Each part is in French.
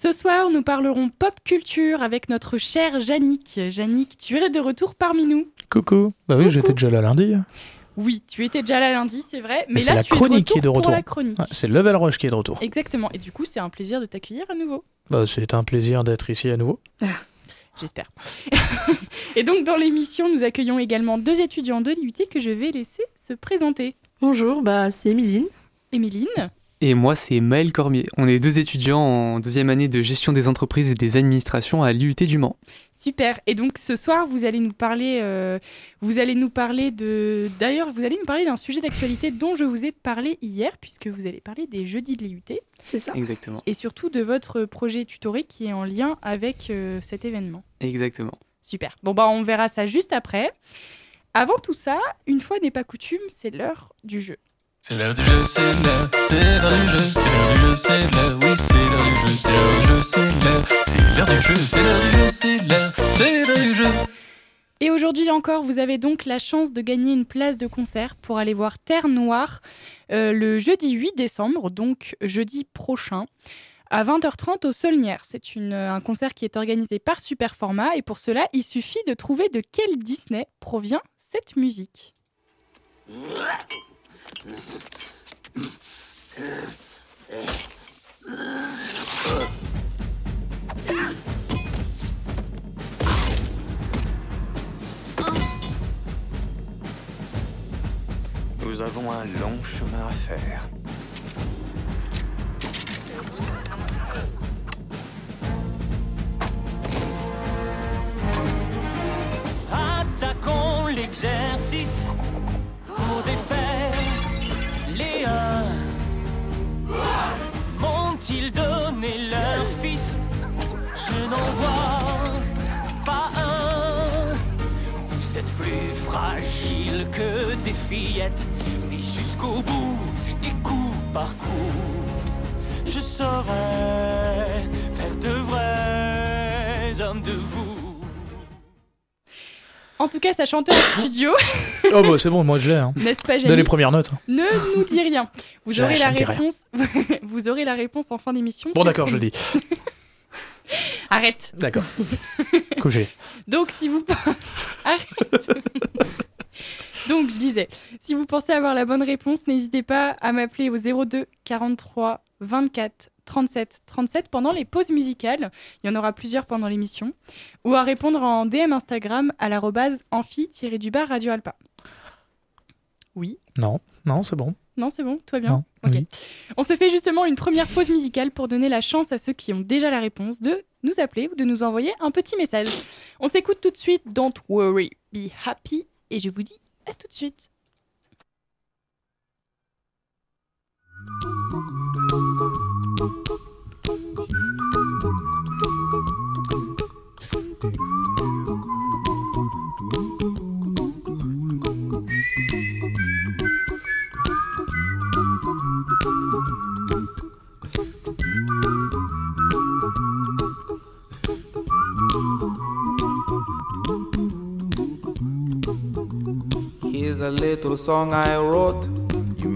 Ce soir, nous parlerons pop culture avec notre chère Yannick. Yannick, tu es de retour parmi nous. Coucou. Bah oui, j'étais déjà là lundi. Oui, tu étais déjà là lundi, c'est vrai. Mais, Mais c'est là, la tu es de chronique retour qui est de retour. Ouais, c'est Level Rush qui est de retour. Exactement. Et du coup, c'est un plaisir de t'accueillir à nouveau. Bah, c'est un plaisir d'être ici à nouveau. J'espère. et donc, dans l'émission, nous accueillons également deux étudiants de l'IUT que je vais laisser se présenter. Bonjour, bah c'est Émiline. Émiline, Et moi, c'est Maël Cormier. On est deux étudiants en deuxième année de gestion des entreprises et des administrations à l'IUT du Mans. super. Et donc, ce soir, vous allez nous parler, euh, vous allez nous parler de. D'ailleurs, vous allez nous parler d'un sujet d'actualité dont je vous ai parlé hier, puisque vous allez parler des jeudis de l'IUT C'est ça. Exactement. et surtout de votre projet tutoré qui est en lien avec euh, cet événement. Exactement. Super. Bon, bah, on verra ça juste après. Avant tout ça, une fois n'est pas coutume, c'est l'heure du jeu. C'est l'heure du jeu, c'est l'heure, c'est l'heure du jeu, c'est l'heure du jeu, c'est l'heure, oui, c'est l'heure du jeu, c'est l'heure du jeu, c'est l'heure, du jeu, c'est l'heure du jeu, c'est l'heure, c'est du jeu. Et aujourd'hui encore, vous avez donc la chance de gagner une place de concert pour aller voir Terre Noire euh, le jeudi 8 décembre, donc jeudi prochain, à 20h30 au Solnière. C'est une- un concert qui est organisé par Superformat et pour cela, il suffit de trouver de quel Disney provient cette musique. Nous avons un long chemin à faire. Attaquons l'exercice pour défaire M'ont-ils donné leur fils? Je n'en vois pas un. Vous êtes plus fragile que des fillettes, mais jusqu'au bout, et coup par coup, je saurais faire de vrais hommes de. En tout cas, ça chantait en studio, Oh bah c'est bon, moi je l'ai. Hein. n'est-ce pas Dès les premières notes. Ne nous dis rien. Vous aurez la réponse. vous aurez la réponse en fin d'émission. Bon d'accord, je le dis. Arrête. D'accord. Couché. Donc, si vous. Arrête Donc, je disais, si vous pensez avoir la bonne réponse, n'hésitez pas à m'appeler au 02 43 24 37 37 pendant les pauses musicales. Il y en aura plusieurs pendant l'émission. Ou à répondre en DM Instagram à l'arrobase amphi-du-bas Radio Alpa. Oui Non, non, c'est bon. Non, c'est bon Tout va bien Non. Oui. On se fait justement une première pause musicale pour donner la chance à ceux qui ont déjà la réponse de nous appeler ou de nous envoyer un petit message. On s'écoute tout de suite Don't Worry, Be Happy et je vous dis à tout de suite. Here's a little song I wrote.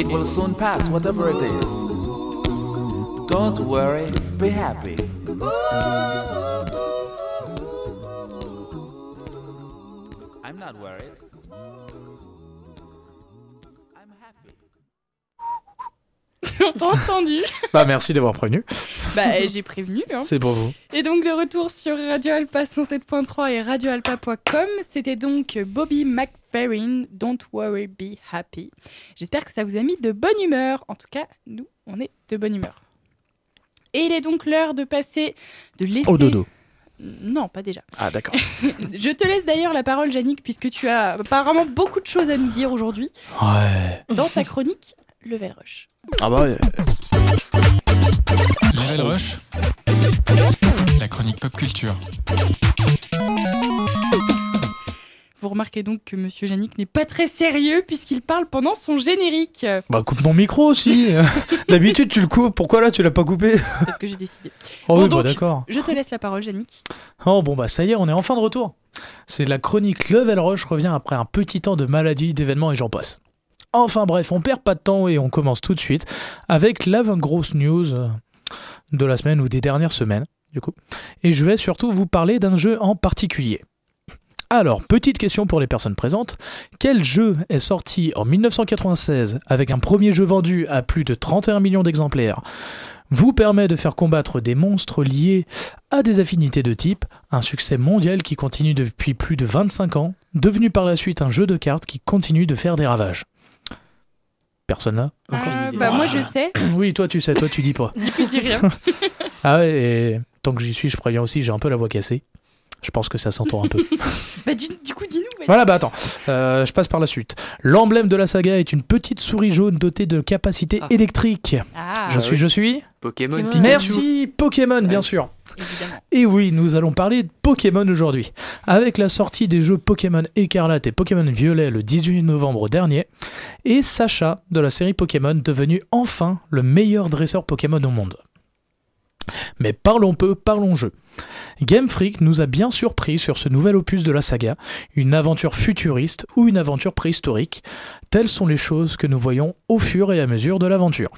It will soon pass, whatever it is. Don't worry, be happy. Entendu. Bah, merci d'avoir prévenu. Bah, j'ai prévenu. Hein. C'est pour vous. Et donc de retour sur Radio Alpa 107.3 et radioalpa.com, c'était donc Bobby McFerrin, Don't Worry Be Happy. J'espère que ça vous a mis de bonne humeur. En tout cas, nous, on est de bonne humeur. Et il est donc l'heure de passer, de laisser... Au dodo. Non, pas déjà. Ah, d'accord. Je te laisse d'ailleurs la parole, Yannick, puisque tu as apparemment beaucoup de choses à nous dire aujourd'hui Ouais. dans ta chronique Level Rush. Ah bah ouais. Level Rush, la chronique pop culture. Vous remarquez donc que Monsieur Yannick n'est pas très sérieux puisqu'il parle pendant son générique. Bah, coupe mon micro aussi. D'habitude, tu le coupes. Pourquoi là, tu l'as pas coupé? C'est ce que j'ai décidé. Oh Bon, oui, donc- bah d'accord. Je te laisse la parole, Yannick. Oh bon, bah ça y est, on est enfin de retour. C'est la chronique Level Rush revient après un petit temps de maladie, d'événements et j'en passe. Enfin bref, on perd pas de temps et on commence tout de suite avec la grosse news de la semaine ou des dernières semaines, du coup. Et je vais surtout vous parler d'un jeu en particulier. Alors, petite question pour les personnes présentes. Quel jeu est sorti en 1996 avec un premier jeu vendu à plus de 31 millions d'exemplaires vous permet de faire combattre des monstres liés à des affinités de type, un succès mondial qui continue depuis plus de 25 ans, devenu par la suite un jeu de cartes qui continue de faire des ravages. Personne là Aucune Ah, idée. bah, moi, je sais. Oui, toi tu sais, toi tu dis pas. Du coup, je dis rien. Ah ouais, et tant que j'y suis, je préviens aussi, j'ai un peu la voix cassée. Je pense que ça s'entend un peu. bah, du, du coup, dis-nous. Voilà, bah attends, euh, je passe par la suite. L'emblème de la saga est une petite souris jaune dotée de capacités Ah. électriques. Ah, je suis, oui. je suis Pokémon. Pikachu. Merci Pokémon, bien sûr. Et oui, nous allons parler de Pokémon aujourd'hui. Avec la sortie des jeux Pokémon Écarlate et Pokémon Violet le 18 novembre dernier, et Sacha de la série Pokémon devenu enfin le meilleur dresseur Pokémon au monde. Mais parlons peu, parlons jeu. Game Freak nous a bien surpris sur ce nouvel opus de la saga, une aventure futuriste ou une aventure préhistorique. Telles sont les choses que nous voyons au fur et à mesure de l'aventure.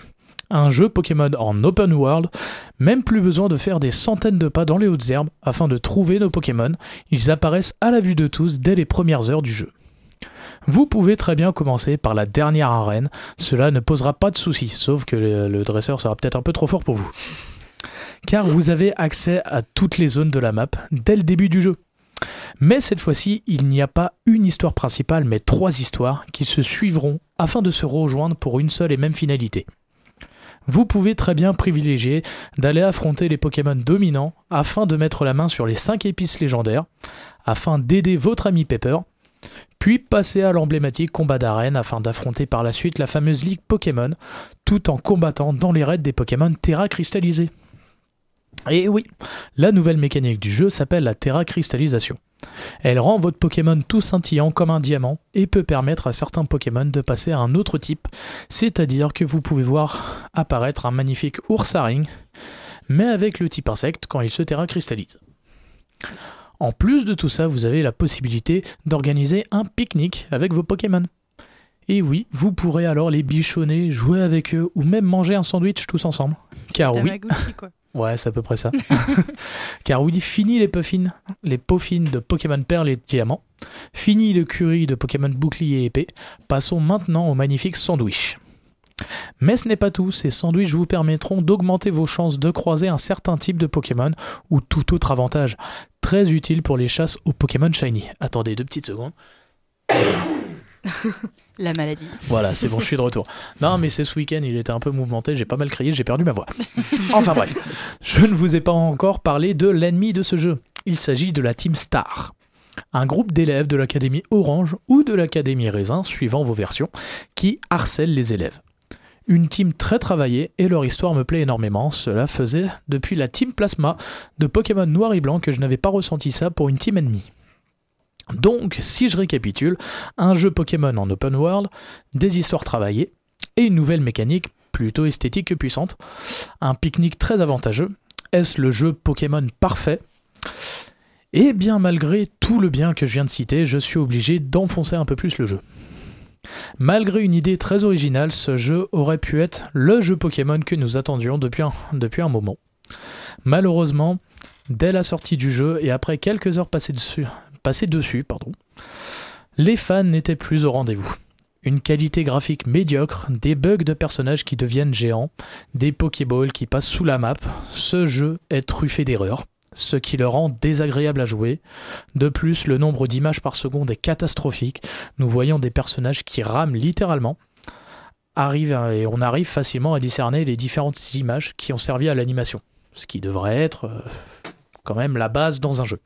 Un jeu Pokémon en open world même plus besoin de faire des centaines de pas dans les hautes herbes afin de trouver nos Pokémon, ils apparaissent à la vue de tous dès les premières heures du jeu. Vous pouvez très bien commencer par la dernière arène, cela ne posera pas de soucis, sauf que le, dresseur sera peut-être un peu trop fort pour vous. Car vous avez accès à toutes les zones de la map dès le début du jeu. Mais cette fois-ci, il n'y a pas une histoire principale, mais trois histoires qui se suivront afin de se rejoindre pour une seule et même finalité. Vous pouvez très bien privilégier d'aller affronter les Pokémon dominants afin de mettre la main sur les 5 épices légendaires, afin d'aider votre ami Pepper, puis passer à l'emblématique combat d'arène afin d'affronter par la suite la fameuse ligue Pokémon, tout en combattant dans les raids des Pokémon Terra cristallisés. Et oui, la nouvelle mécanique du jeu s'appelle la Terra cristallisation. Elle rend votre Pokémon tout scintillant comme un diamant et peut permettre à certains Pokémon de passer à un autre type, c'est-à-dire que vous pouvez voir apparaître un magnifique ours à ring, mais avec le type insecte quand il se terra cristallise. En plus de tout ça, vous avez la possibilité d'organiser un pique-nique avec vos Pokémon. Et oui, vous pourrez alors les bichonner, jouer avec eux ou même manger un sandwich tous ensemble. Car oui, quoi. Ouais, c'est à peu près ça. Car oui, fini les puffins, les peaufines de Pokémon Perle et Diamant. Fini le curry de Pokémon Bouclier et Épée. Passons maintenant au magnifique sandwich. Mais ce n'est pas tout, ces sandwichs vous permettront d'augmenter vos chances de croiser un certain type de Pokémon ou tout autre avantage, très utile pour les chasses aux Pokémon Shiny. Attendez deux petites secondes. La maladie. Voilà, c'est bon, je suis de retour. Non, mais c'est ce week-end, il était un peu mouvementé, j'ai pas mal crié, j'ai perdu ma voix. Enfin bref, je ne vous ai pas encore parlé de l'ennemi de ce jeu. Il s'agit de la Team Star. Un groupe d'élèves de l'Académie Orange ou de l'Académie Raisin, suivant vos versions, qui harcèlent les élèves. Une team très travaillée et leur histoire me plaît énormément. Cela faisait depuis la Team Plasma de Pokémon Noir et Blanc que je n'avais pas ressenti ça pour une team ennemie. Donc, si je récapitule, un jeu Pokémon en open world, des histoires travaillées et une nouvelle mécanique plutôt esthétique que puissante. Un pique-nique très avantageux. Est-ce le jeu Pokémon parfait? Et bien malgré tout le bien que je viens de citer, je suis obligé d'enfoncer un peu plus le jeu. Malgré une idée très originale, ce jeu aurait pu être le jeu Pokémon que nous attendions depuis un, depuis un moment. Malheureusement, dès la sortie du jeu et après quelques heures passées dessus, passées dessus pardon, les fans n'étaient plus au rendez-vous. Une qualité graphique médiocre, des bugs de personnages qui deviennent géants, des Pokéballs qui passent sous la map, ce jeu est truffé d'erreurs, ce qui le rend désagréable à jouer. De plus, le nombre d'images par seconde est catastrophique, nous voyons des personnages qui rament littéralement. Et on arrive facilement à discerner les différentes images qui ont servi à l'animation, ce qui devrait être euh, quand même la base dans un jeu.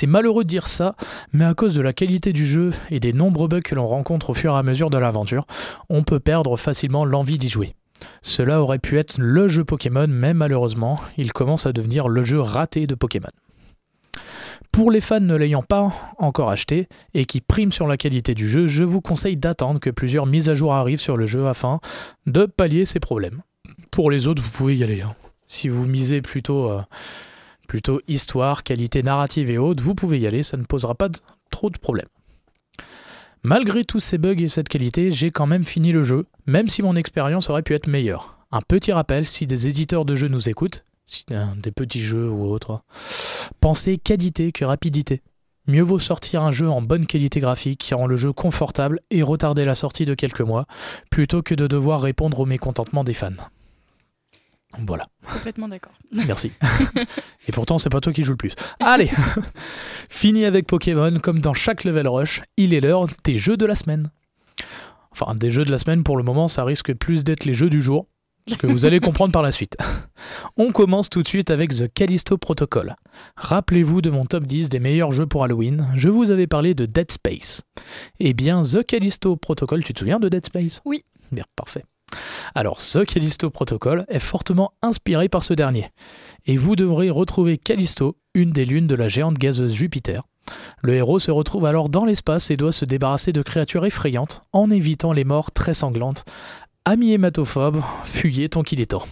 C'est malheureux de dire ça, mais à cause de la qualité du jeu et des nombreux bugs que l'on rencontre au fur et à mesure de l'aventure, on peut perdre facilement l'envie d'y jouer. Cela aurait pu être le jeu Pokémon, mais malheureusement, il commence à devenir le jeu raté de Pokémon. Pour les fans ne l'ayant pas encore acheté et qui priment sur la qualité du jeu, je vous conseille d'attendre que plusieurs mises à jour arrivent sur le jeu afin de pallier ces problèmes. Pour les autres, vous pouvez y aller. hein. Si vous misez plutôt, euh, plutôt histoire, qualité narrative et autres, vous pouvez y aller, ça ne posera pas trop de problèmes. Malgré tous ces bugs et cette qualité, j'ai quand même fini le jeu, même si mon expérience aurait pu être meilleure. Un petit rappel, si des éditeurs de jeux nous écoutent, des petits jeux ou autres, pensez qualité que rapidité. Mieux vaut sortir un jeu en bonne qualité graphique qui rend le jeu confortable et retarder la sortie de quelques mois, plutôt que de devoir répondre au mécontentement des fans. Voilà. Complètement d'accord. Merci. Et pourtant, c'est pas toi qui joues le plus. Allez Fini avec Pokémon, comme dans chaque level rush, il est l'heure des jeux de la semaine. Enfin, des jeux de la semaine, pour le moment, ça risque plus d'être les jeux du jour, ce que vous allez comprendre par la suite. On commence tout de suite avec The Callisto Protocol. Rappelez-vous de mon top 10 des meilleurs jeux pour Halloween, je vous avais parlé de Dead Space. Eh bien, The Callisto Protocol, tu te souviens de Dead Space? Oui. Bien, parfait. Alors, The Callisto Protocol est fortement inspiré par ce dernier. Et vous devrez retrouver Callisto, une des lunes de la géante gazeuse Jupiter. Le héros se retrouve alors dans l'espace et doit se débarrasser de créatures effrayantes en évitant les morts très sanglantes. Amis hématophobes, fuyez tant qu'il est temps.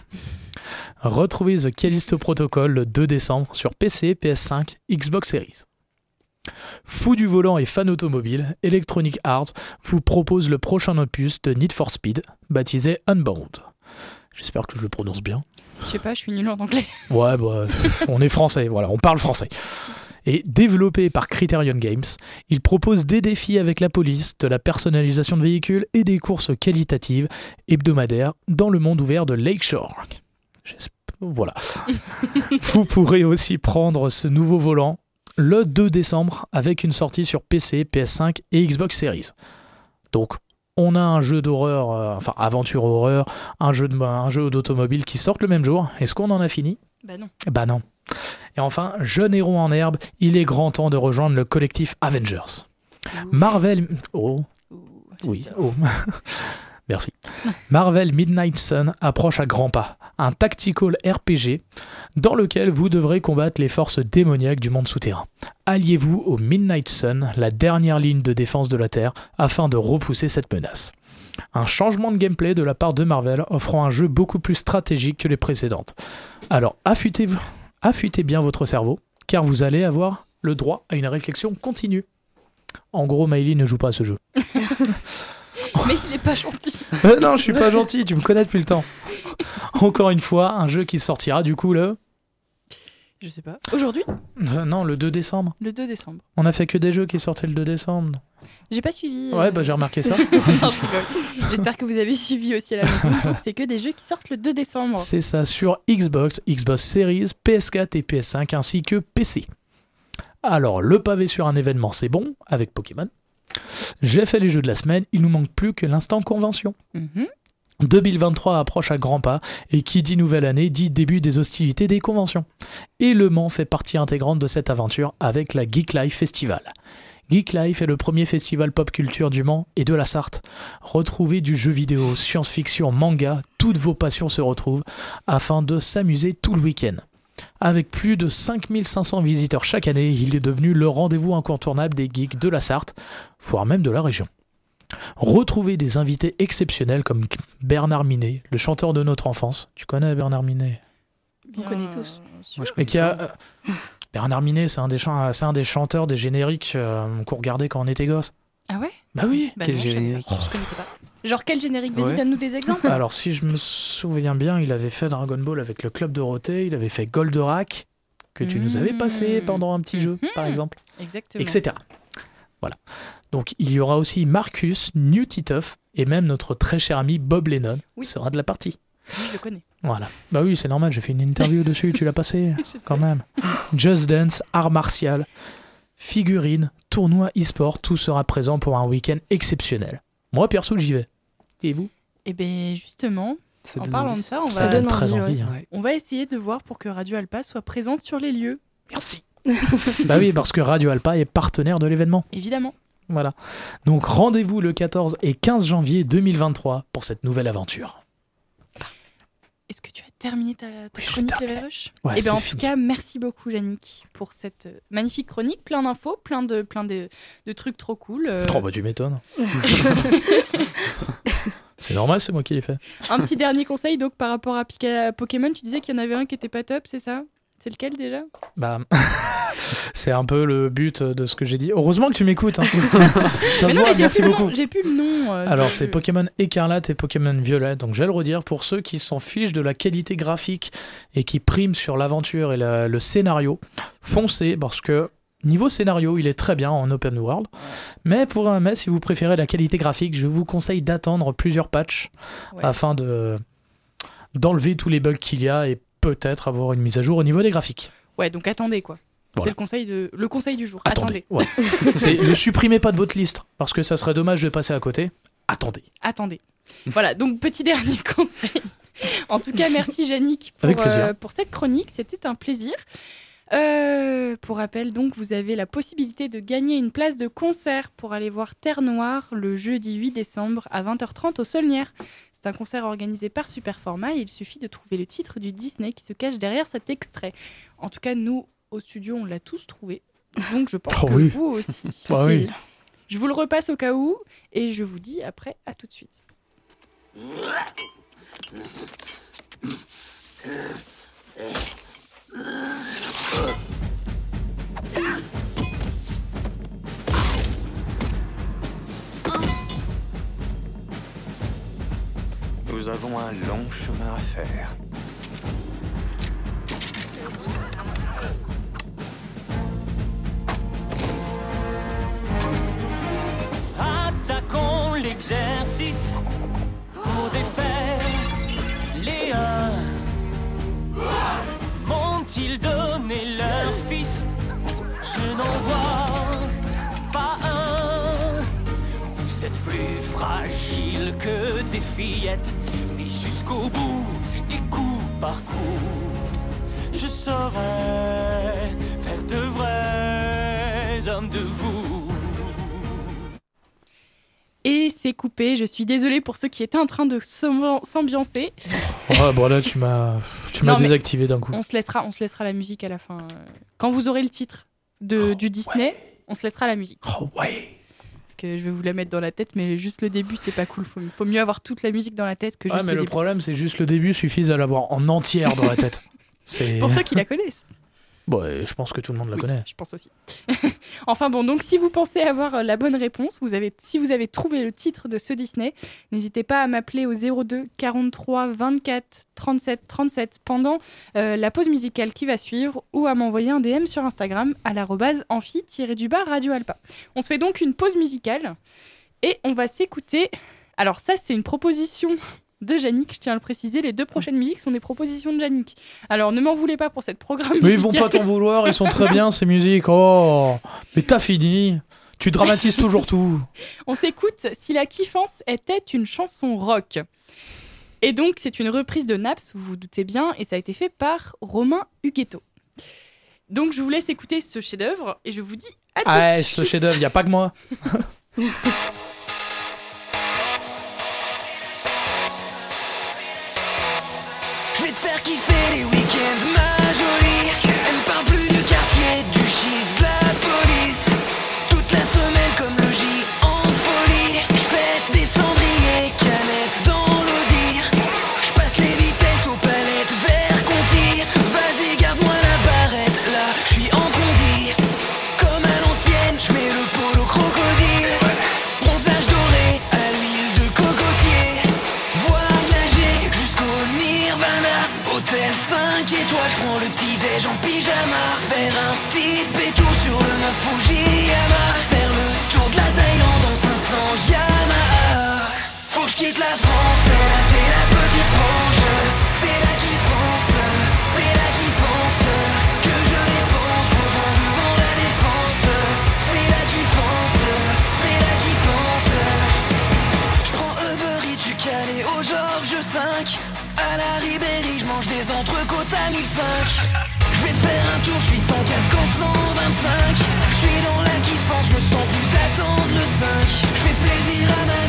Retrouvez The Callisto Protocol le 2 décembre sur PC, PS5, Xbox Series. Fou du volant et fan automobile, Electronic Arts vous propose le prochain opus de Need for Speed, baptisé Unbound. J'espère que je le prononce bien. Je sais pas, je suis nulle en anglais. Ouais, bah, on est français, voilà, on parle français. Et développé par Criterion Games, il propose des défis avec la police, de la personnalisation de véhicules et des courses qualitatives hebdomadaires dans le monde ouvert de Lakeshore. Voilà. Vous pourrez aussi prendre ce nouveau volant le 2 décembre avec une sortie sur PC, PS5 et Xbox Series. Donc, on a un jeu d'horreur, euh, enfin aventure horreur, un jeu de- un jeu d'automobile qui sortent le même jour. Est-ce qu'on en a fini? Bah non. Bah non. Et enfin, jeune héros en herbe, il est grand temps de rejoindre le collectif Avengers. Marvel. Oh, oui. Oh. Merci. Marvel Midnight Sun approche à grands pas, un tactical RPG dans lequel vous devrez combattre les forces démoniaques du monde souterrain. Alliez-vous au Midnight Sun, la dernière ligne de défense de la Terre, afin de repousser cette menace? Un changement de gameplay de la part de Marvel offrant un jeu beaucoup plus stratégique que les précédentes. Alors affûtez, affûtez bien votre cerveau, car vous allez avoir le droit à une réflexion continue. En gros, Miley ne joue pas à ce jeu. Mais il est pas gentil. Euh, non, je suis pas gentil, tu me connais depuis le temps. Encore une fois, un jeu qui sortira du coup le. Je sais pas. Aujourd'hui, Euh, non, le 2 décembre. le 2 décembre. On a fait que des jeux qui sortaient le 2 décembre. J'ai pas suivi. Ouais, euh, bah j'ai remarqué ça. non, je rigole. J'espère que vous avez suivi aussi à la maison. Donc, c'est que des jeux qui sortent le 2 décembre. C'est ça sur Xbox, Xbox Series, PS4 et PS5 ainsi que PC. Alors, le pavé sur un événement, c'est bon, avec Pokémon. J'ai fait les jeux de la semaine, il nous manque plus que l'instant convention. Mhm. 2023 approche à grands pas et qui dit nouvelle année dit début des hostilités des conventions. Et Le Mans fait partie intégrante de cette aventure avec la Geek Life Festival. Geek Life est le premier festival pop culture du Mans et de la Sarthe. Retrouvez du jeu vidéo, science-fiction, manga, toutes vos passions se retrouvent afin de s'amuser tout le week-end. Avec plus de 5500 visiteurs chaque année, il est devenu le rendez-vous incontournable des geeks de la Sarthe, voire même de la région. Retrouvez des invités exceptionnels comme Bernard Minet, le chanteur de notre enfance. Tu connais Bernard Minet? On connaît tous. sûr. Moi, je Et qui a, euh, Bernard Minet, c'est un, des chan- c'est un des chanteurs des génériques euh, qu'on regardait quand on était gosse. Ah ouais? Bah oui Bah Quel non, générique. Je connaissais pas. Genre quel générique? Vas-y, Ouais. donne-nous des exemples. Alors, si je me souviens bien, il avait fait Dragon Ball avec le Club Dorothée, il avait fait Goldorak, que tu nous avais passé Mmh. pendant un petit jeu, par Mhm. exemple, Exactement. etc. Voilà. Donc, il y aura aussi Marcus, New Titoff, et même notre très cher ami Bob Lennon Oui. sera de la partie. Oui, je le connais. Voilà. Bah oui, c'est normal, j'ai fait une interview dessus, tu l'as passé sais. quand même. Just Dance, art martial, figurines, tournoi e-sport, tout sera présent pour un week-end exceptionnel. Moi, perso, j'y vais. Et vous? Et bien justement, Ça en parlant envie. de ça, on Ça va, donne très envie, envie. hein. On va essayer de voir pour que Radio Alpa soit présente sur les lieux. Merci. bah oui, parce que Radio Alpa est partenaire de l'événement. Évidemment. Voilà. Donc rendez-vous le 14 et 15 janvier 2023 pour cette nouvelle aventure. Est-ce que tu as terminé ta, ta Oui, chronique. Level Rush Ouais, bien, c'est en fini. tout cas, merci beaucoup, Yannick, pour cette euh, magnifique chronique. Plein d'infos, plein de, plein de, de trucs trop cool. euh, bah tu m'étonnes. c'est normal, c'est moi qui l'ai fait. Un petit dernier conseil, donc, par rapport à, Pika- Pokémon, tu disais qu'il y en avait un qui était pas top, c'est ça? C'est lequel déjà? Bah, c'est un peu le but de ce que j'ai dit. Heureusement que tu m'écoutes. hein. Ça Mais se non, voit, mais j'ai merci beaucoup. J'ai plus le nom. euh, Alors, c'est. Pokémon Écarlate et Pokémon Violet. Donc, je vais le redire pour ceux qui s'en fichent de la qualité graphique et qui priment sur l'aventure et la- le scénario. Foncez parce que niveau scénario, il est très bien en open world. Mais pour un mais si vous préférez la qualité graphique, je vous conseille d'attendre plusieurs patchs Ouais. afin de d'enlever tous les bugs qu'il y a et peut-être avoir une mise à jour au niveau des graphiques. Ouais, donc attendez quoi. Voilà. C'est le conseil, de... le conseil du jour. Attendez. Attendez. Ouais. C'est- ne supprimez pas de votre liste parce que ça serait dommage de passer à côté. Attendez. Attendez. voilà, donc petit dernier conseil. En tout cas, merci Yannick pour, euh, pour cette chronique. C'était un plaisir. Euh, pour rappel, donc, vous avez la possibilité de gagner une place de concert pour aller voir Terre Noire le jeudi 8 décembre à 20h30 au Solnière. C'est un concert organisé par Superformat et il suffit de trouver le titre du Disney qui se cache derrière cet extrait. En tout cas, nous, au studio, on l'a tous trouvé. Donc, je pense Oh que oui. vous aussi. Bah oui. Je vous le repasse au cas où et je vous dis après à tout de suite. Nous avons un long chemin à faire. Attaquons l'exercice pour défaire les M'ont-ils donné leur fils? Je n'en vois pas un. Vous êtes plus fragile que des fillettes, mais jusqu'au bout, et coup par coup, je saurais faire de vrais hommes de vous. Et c'est coupé. Je suis désolée pour ceux qui étaient en train de s'ambi- s'ambiancer. Ouais, bon là, tu m'as, tu m'as désactivé d'un coup. On se laissera, on se laissera la musique à la fin. Quand vous aurez le titre de, du Disney, on se laissera la musique. Oh ouais. Que je vais vous la mettre dans la tête, mais juste le début, c'est pas cool. Faut, faut mieux avoir toute la musique dans la tête que juste Ouais, mais le problème, c'est juste le début suffit à l'avoir en entière dans la tête. C'est. Pour ceux qui la connaissent. Bon, et je pense que tout le monde la Oui, connaît. Je pense aussi. enfin bon, donc si vous pensez avoir euh, la bonne réponse, vous avez, si vous avez trouvé le titre de ce Disney, n'hésitez pas à m'appeler au 02 43 24 37 37 pendant euh, la pause musicale qui va suivre ou à m'envoyer un DM sur Instagram à l'arrobase amphi-du-bas Radio Alpa. On se fait donc une pause musicale et on va s'écouter. Alors ça, c'est une proposition de Yannick, je tiens à le préciser. Les deux prochaines musiques sont des propositions de Yannick. Alors ne m'en voulez pas pour cette programme Mais ils vont pas t'en vouloir, ils sont très bien ces musiques. Oh, mais t'as fini. Tu dramatises toujours tout. On s'écoute Si la kiffance était une chanson rock. Et donc, c'est une reprise de Naps, vous vous doutez bien, et ça a été fait par Romain Huguetto. Donc, je vous laisse écouter ce chef-d'œuvre et je vous dis à tout de Ah, suite. ce chef-d'œuvre, y a pas que moi. quitte la France, fait la petite frange. C'est là qui fonce, c'est là qui fonce. Que je dépense, rejoins devant la défense. C'est là qui fonce, c'est là qui fonce. Je prends Uber Eats, tu calé au Georges 5 À la Ribéry, je mange des entrecôtes à 1005 Je vais faire un tour, je suis sans casque en 125 Je suis dans la kiffance, je me sens plus d'attendre le 5 Je fais plaisir à ma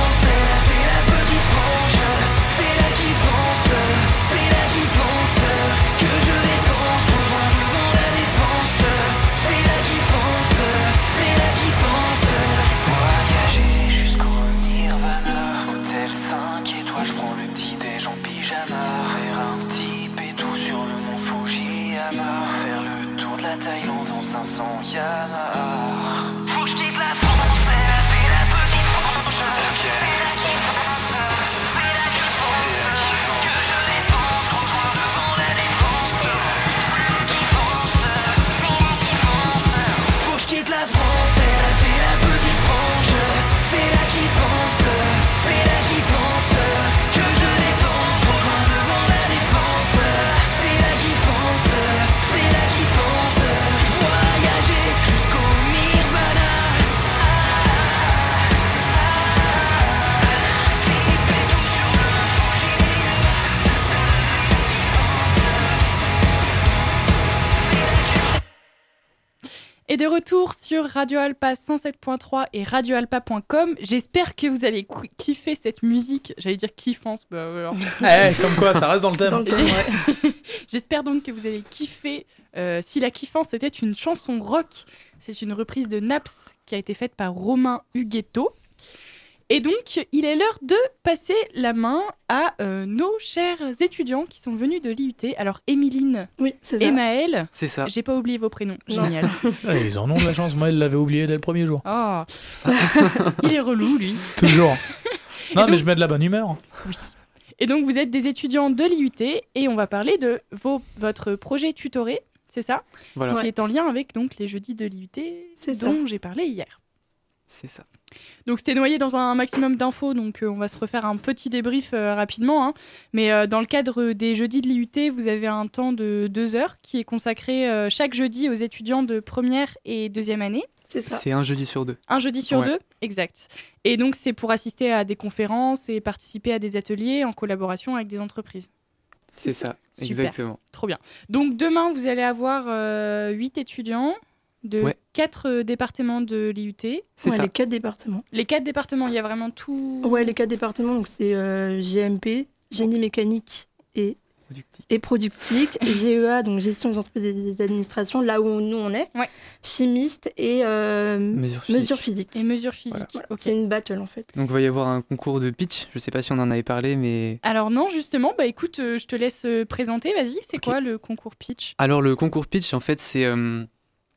retour sur Radio Alpa 107.3 et radioalpa.com. J'espère que vous avez kiffé cette musique. J'allais dire kiffance. bah, alors. Eh, comme quoi, ça reste dans le thème. Ouais. J'espère donc que vous avez kiffé. euh, si la kiffance c'était une chanson rock, c'est une reprise de Naps qui a été faite par Romain Huguetto. Et donc, il est l'heure de passer la main à euh, nos chers étudiants qui sont venus de l'IUT. Alors, Émiline Oui, c'est ça. et Maëlle, C'est ça. j'ai pas oublié vos prénoms. Non. Génial. Ouais, ils en ont de la chance. Moi, elle l'avait oublié dès le premier jour. Oh, il est relou, lui. Toujours. Non, donc- mais je mets de la bonne humeur. Oui. Et donc, vous êtes des étudiants de l'IUT et on va parler de vos, votre projet tutoré, c'est ça? Voilà, Qui est en lien avec donc les jeudis de l'IUT dont j'ai parlé hier. c'est ça. Donc c'était noyé dans un maximum d'infos, donc euh, on va se refaire un petit débrief euh, rapidement. hein. Mais euh, dans le cadre des jeudis de l'IUT, vous avez un temps de deux heures qui est consacré euh, chaque jeudi aux étudiants de première et deuxième année. C'est ça. C'est un jeudi sur deux. Un jeudi sur Ouais. deux, exact. Et donc c'est pour assister à des conférences et participer à des ateliers en collaboration avec des entreprises. C'est ça, Super. exactement. Trop bien. Donc demain, vous allez avoir euh, huit étudiants de Ouais. quatre euh, départements de l'IUT. C'est Ouais, ça. les quatre départements. Les quatre départements, il y a vraiment tout. Ouais, les quatre départements, donc c'est euh, GMP, génie mécanique et, Productif. et productique, GEA, donc gestion des entreprises et des administrations, là où nous on est, Ouais. chimiste et euh, Mesure physique. mesure physique. Et mesures physiques. Voilà. C'est une battle en fait. Donc il va y avoir un concours de pitch. Je sais pas si on en avait parlé, mais Alors non, justement, bah écoute, euh, je te laisse présenter, vas-y, c'est quoi le concours pitch? Alors le concours pitch, en fait, c'est euh,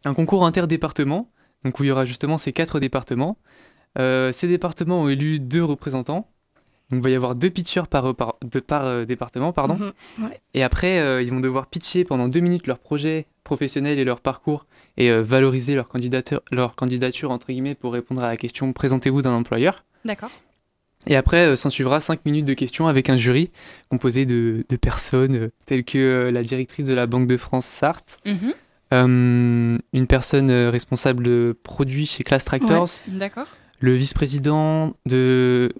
un concours interdépartement, donc où il y aura justement ces quatre départements. Euh, ces départements ont élu deux représentants. Donc il va y avoir deux pitchers par, par, de, par euh, département, pardon. Mhm. Ouais. Et après, euh, ils vont devoir pitcher pendant deux minutes leur projet professionnel et leur parcours et valoriser leur candidature, leur candidature entre guillemets pour répondre à la question présentez-vous d'un employeur. D'accord. Et après, s'en suivra 5 minutes de questions avec un jury composé de, de personnes telles que la directrice de la Banque de France Sarthe, Mhm. Euh, une personne euh, responsable de produits chez Class Tractors, D'accord. le vice-président de,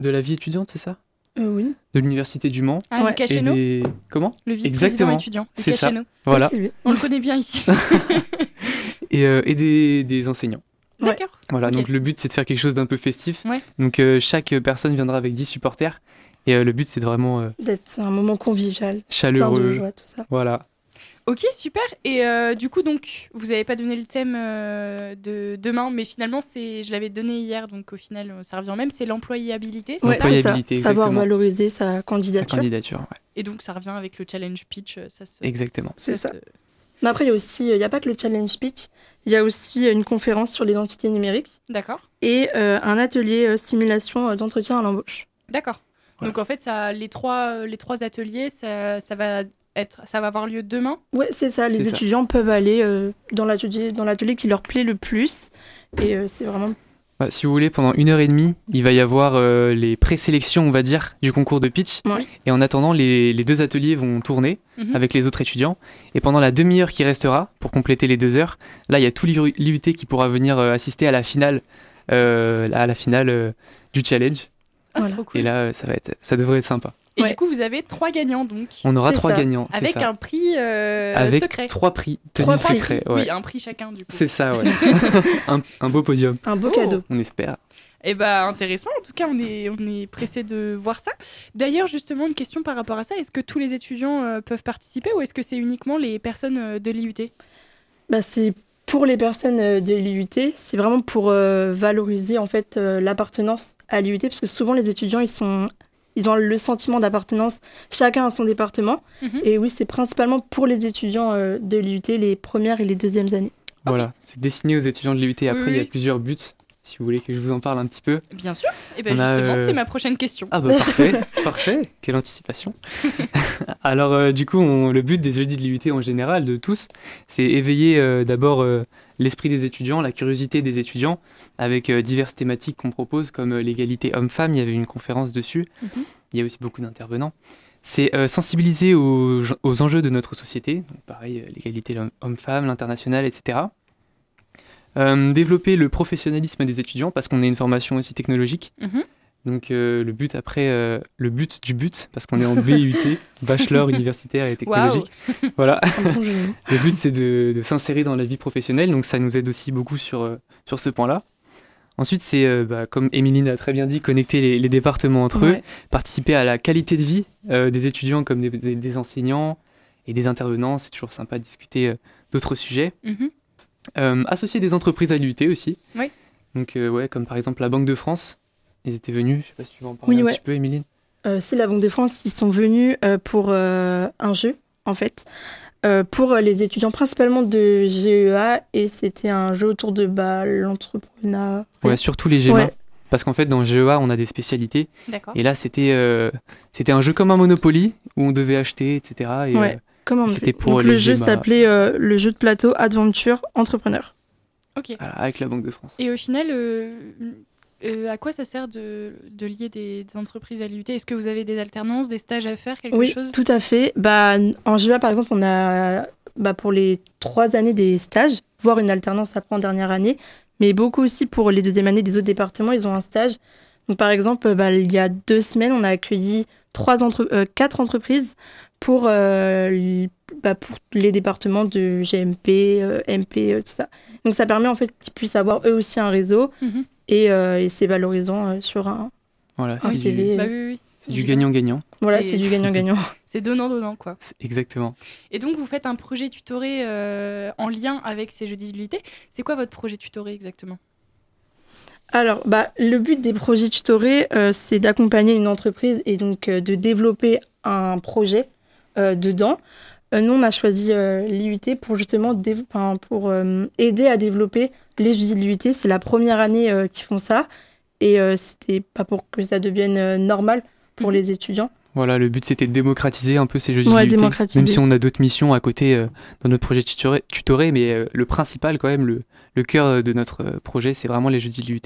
de la vie étudiante, c'est ça? Euh, oui. De l'université du Mans. Ah, Ouais. Lucas Et des... Comment? Le vice-président Exactement. étudiant. C'est ça. Voilà. Lui. On le connaît bien ici. Et, euh, et des, des enseignants. D'accord. Voilà, donc le but c'est de faire quelque chose d'un peu festif. Ouais. Donc euh, chaque personne viendra avec 10 supporters. Et euh, le but c'est de vraiment euh, D'être un moment convivial, plein de chaleureux. joie, tout ça. Voilà. Ok, super. Et euh, du coup, donc, vous n'avez pas donné le thème euh, de demain, mais finalement, c'est, je l'avais donné hier, donc au final, euh, ça revient même, c'est l'employabilité. Ouais, c'est ça. Savoir valoriser sa Sa candidature. ouais. Et donc, ça revient avec le challenge pitch. Ça se, Exactement. C'est ça. se- Mais après, il y a aussi, il n'y a pas que le challenge pitch, il y a aussi une conférence sur l'identité numérique D'accord. et euh, un atelier euh, simulation euh, d'entretien à l'embauche. D'accord. Voilà. Donc en fait, ça, les trois, les trois ateliers, ça, ça va être, ça va avoir lieu demain? Ouais, c'est ça. Les ça. étudiants peuvent aller euh, dans l'atelier, dans l'atelier qui leur plaît le plus. Et euh, c'est vraiment. Ouais, si vous voulez, pendant une heure et demie, il va y avoir euh, les présélections, on va dire, du concours de pitch. Ouais. Et en attendant, les, les deux ateliers vont tourner Mhm. avec les autres étudiants. Et pendant la demi-heure qui restera, pour compléter les deux heures, là, il y a tout l'IU- l'IUT qui pourra venir euh, assister à la finale, euh, à la finale euh, du challenge. Ah, Voilà. trop cool. Et là, ça va être, ça devrait être sympa. Et Ouais. du coup, vous avez trois gagnants donc, On aura trois ça. gagnants. avec ça. un prix euh, avec secret. trois prix Trois prix. secrets. ouais. Oui, un prix chacun du coup. C'est ça, ouais. un, un beau podium, Un beau Oh. cadeau. on espère. Eh bah intéressant, en tout cas on est, on est pressé de voir ça. D'ailleurs justement une question par rapport à ça, est-ce que tous les étudiants euh, peuvent participer ou est-ce que c'est uniquement les personnes euh, de l'IUT Bah, c'est pour les personnes euh, de l'IUT, c'est vraiment pour euh, valoriser en fait euh, l'appartenance à l'IUT, parce que souvent les étudiants ils sont ils ont le sentiment d'appartenance chacun à son département. Mhm. Et oui, c'est principalement pour les étudiants euh, de l'IUT, les premières et les deuxièmes années. Voilà, c'est destiné aux étudiants de l'IUT. Après, Oui, il y a plusieurs buts, si vous voulez que je vous en parle un petit peu. Bien sûr. Et ben On a, justement euh, c'était ma prochaine question. Ah bah parfait, parfait, quelle anticipation. Alors euh, du coup, on- le but des jeudis de l'IUT en général, de tous, c'est éveiller euh, d'abord euh, l'esprit des étudiants, la curiosité des étudiants, avec euh, diverses thématiques qu'on propose, comme euh, l'égalité homme-femme, il y avait une conférence dessus, Mhm. il y a aussi beaucoup d'intervenants. C'est euh, sensibiliser aux, aux enjeux de notre société, donc pareil, l'égalité homme-femme, l'international, etc. Euh, développer le professionnalisme des étudiants, parce qu'on est une formation aussi technologique. Mhm. Donc euh, le but après, euh, le but du but, parce qu'on est en BUT, bachelor universitaire et technologique. Voilà, le but c'est de, de s'insérer dans la vie professionnelle, donc ça nous aide aussi beaucoup sur, euh, sur ce point-là. Ensuite, c'est, euh, bah, comme Émiline a très bien dit, connecter les, les départements entre eux, participer à la qualité de vie euh, des étudiants comme des, des- des enseignants et des intervenants. C'est toujours sympa de discuter euh, d'autres sujets. Mhm. Euh, associer des entreprises à l'UT aussi. Oui. Donc, ouais, comme par exemple la Banque de France. Ils étaient venus, je sais pas si tu veux en parler Oui, un ouais. petit peu, Émiline. Euh, si la Banque de France, ils sont venus euh, pour euh, un jeu, en fait, euh, pour euh, les étudiants principalement de GEA, et c'était un jeu autour de bah, l'entrepreneuriat. Ouais, surtout les GEMA. Ouais. parce qu'en fait dans GEA on a des spécialités D'accord. et là c'était euh, c'était un jeu comme un Monopoly où on devait acheter etc. Et, Ouais. euh, Comment on C'était pour Donc, les le jeu s'appelait euh, le jeu de plateau Adventure Entrepreneur. Ok. voilà, avec la Banque de France. Et au final, euh, à quoi ça sert de, de lier des, des entreprises à l'IUT Est-ce que vous avez des alternances, des stages à faire, quelque Oui, chose? tout à fait. Bah, en GEA, par exemple, on a bah, pour les trois années des stages, voire une alternance après en dernière année, mais beaucoup aussi pour les deuxièmes années des autres départements, ils ont un stage. Donc, par exemple, bah, il y a deux semaines, on a accueilli trois entre- euh, quatre entreprises pour, euh, bah, pour les départements de GMP, euh, MP, tout ça. Donc, ça permet en fait qu'ils puissent avoir eux aussi un réseau Mhm. Et, euh, et c'est valorisant euh, sur un, Voilà, un c'est du. Bah oui, oui. c'est du gagnant-gagnant. Voilà, C'est- du gagnant-gagnant. C'est donnant-donnant, quoi. C'est- Exactement. Et donc, vous faites un projet tutoré euh, en lien avec ces de l'IUT. C'est quoi votre projet tutoré exactement? Alors, bah, le but des projets tutorés, euh, c'est d'accompagner une entreprise et donc euh, de développer un projet euh, dedans. Euh, nous, on a choisi euh, l'IUT pour justement pour, euh, aider à développer les jeudis de l'IUT. C'est la première année qu'ils font ça et c'était pas pour que ça devienne normal pour Mhm. les étudiants. Voilà, le but c'était de démocratiser un peu ces jeux Ouais, démocratiser. même si on a d'autres missions à côté euh, dans notre projet tutoré, tutoré mais euh, le principal quand même, le, le cœur de notre projet, c'est vraiment les jeux d'IUT,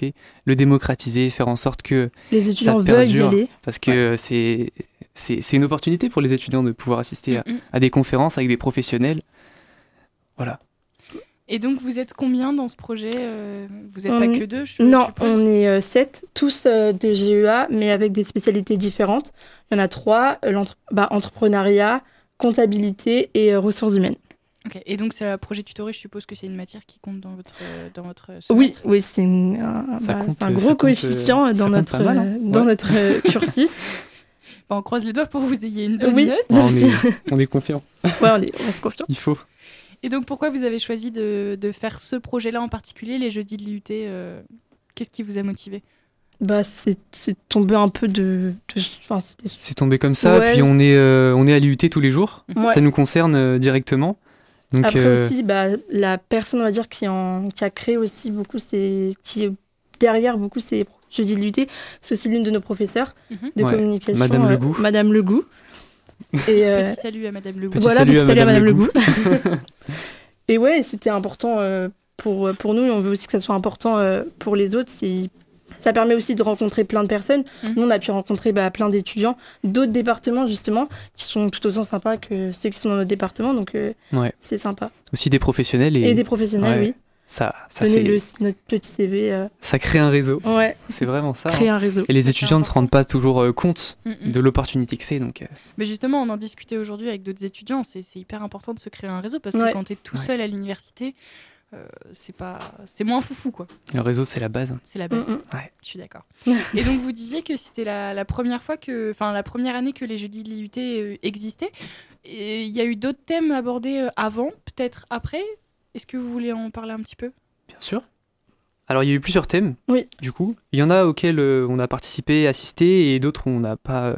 le démocratiser, faire en sorte que Les étudiants veulent y aller. parce que c'est c'est une opportunité pour les étudiants de pouvoir assister à, Mm, mm. à des conférences avec des professionnels. Voilà. Et donc, vous êtes combien dans ce projet euh, Vous n'êtes On- pas que deux, je Non, on est euh, sept, tous euh, de GEA, mais avec des spécialités différentes. Il y en a trois, bah, entrepreneuriat, comptabilité et euh, ressources humaines. Ok. Et donc, c'est un projet tutoré, je suppose que c'est une matière qui compte dans votre, euh, dans votre Oui, semestre oui, c'est un, bah, gros coefficient dans notre, mal, hein. dans Ouais. notre cursus. Bon, on croise les doigts pour que vous ayez une bonne oui, note. on, est, on est confiant, ouais, on est, on est confiant. il faut. Et donc, pourquoi vous avez choisi de, de faire ce projet-là en particulier, les jeudis de l'IUT euh, Qu'est-ce qui vous a motivé? Bah, c'est c'est tombé un peu de. de- enfin, c'était- C'est tombé comme ça, Ouais. puis on est, euh, on est à l'IUT tous les jours, Ouais. ça nous concerne euh, directement. Donc, Après euh, aussi, bah, la personne, on va dire, qui, en, qui a créé aussi beaucoup, ces, qui est derrière beaucoup ces jeudis de l'UT, c'est aussi l'une de nos professeurs Mhm. de Ouais, communication. Madame euh, Legout. Madame Legout. Et, euh, Petit salut à Madame Le Petit voilà, salut petit à salut à Madame Madame Legout. Legout. et ouais, c'était important euh, pour, pour nous, et on veut aussi que ça soit important euh, pour les autres. C'est- Ça permet aussi de rencontrer plein de personnes. Mhm. Nous, on a pu rencontrer bah, plein d'étudiants d'autres départements, justement, qui sont tout autant sympas que ceux qui sont dans notre département. Donc, euh, Ouais. c'est sympa. aussi des professionnels et, Et, des professionnels, ouais, oui. Ça, ça, Donner fait, le, notre petit CV. euh, ça crée un réseau. ouais, C'est vraiment ça. créer hein. un réseau. Et les étudiants ne se rendent pas toujours euh, compte Mm, mm. de l'opportunité que c'est. Donc, euh, Mais justement, on en discutait aujourd'hui avec d'autres étudiants. C'est hyper important de se créer un réseau parce que Ouais. quand tu es tout Ouais. seul à l'université, euh, c'est pas, c'est moins foufou quoi. le réseau, c'est la base. C'est la base. Mm, mm. Je suis d'accord. Et donc vous disiez que c'était la, la première fois que, enfin la première année que les jeudis de l'IUT existaient. Il y a eu d'autres thèmes abordés avant, peut-être après? Est-ce que vous voulez en parler un petit peu? Bien sûr. Alors, il y a eu plusieurs thèmes, Oui. du coup. Il y en a auxquels euh, on a participé, assisté, et d'autres on n'a pas, euh,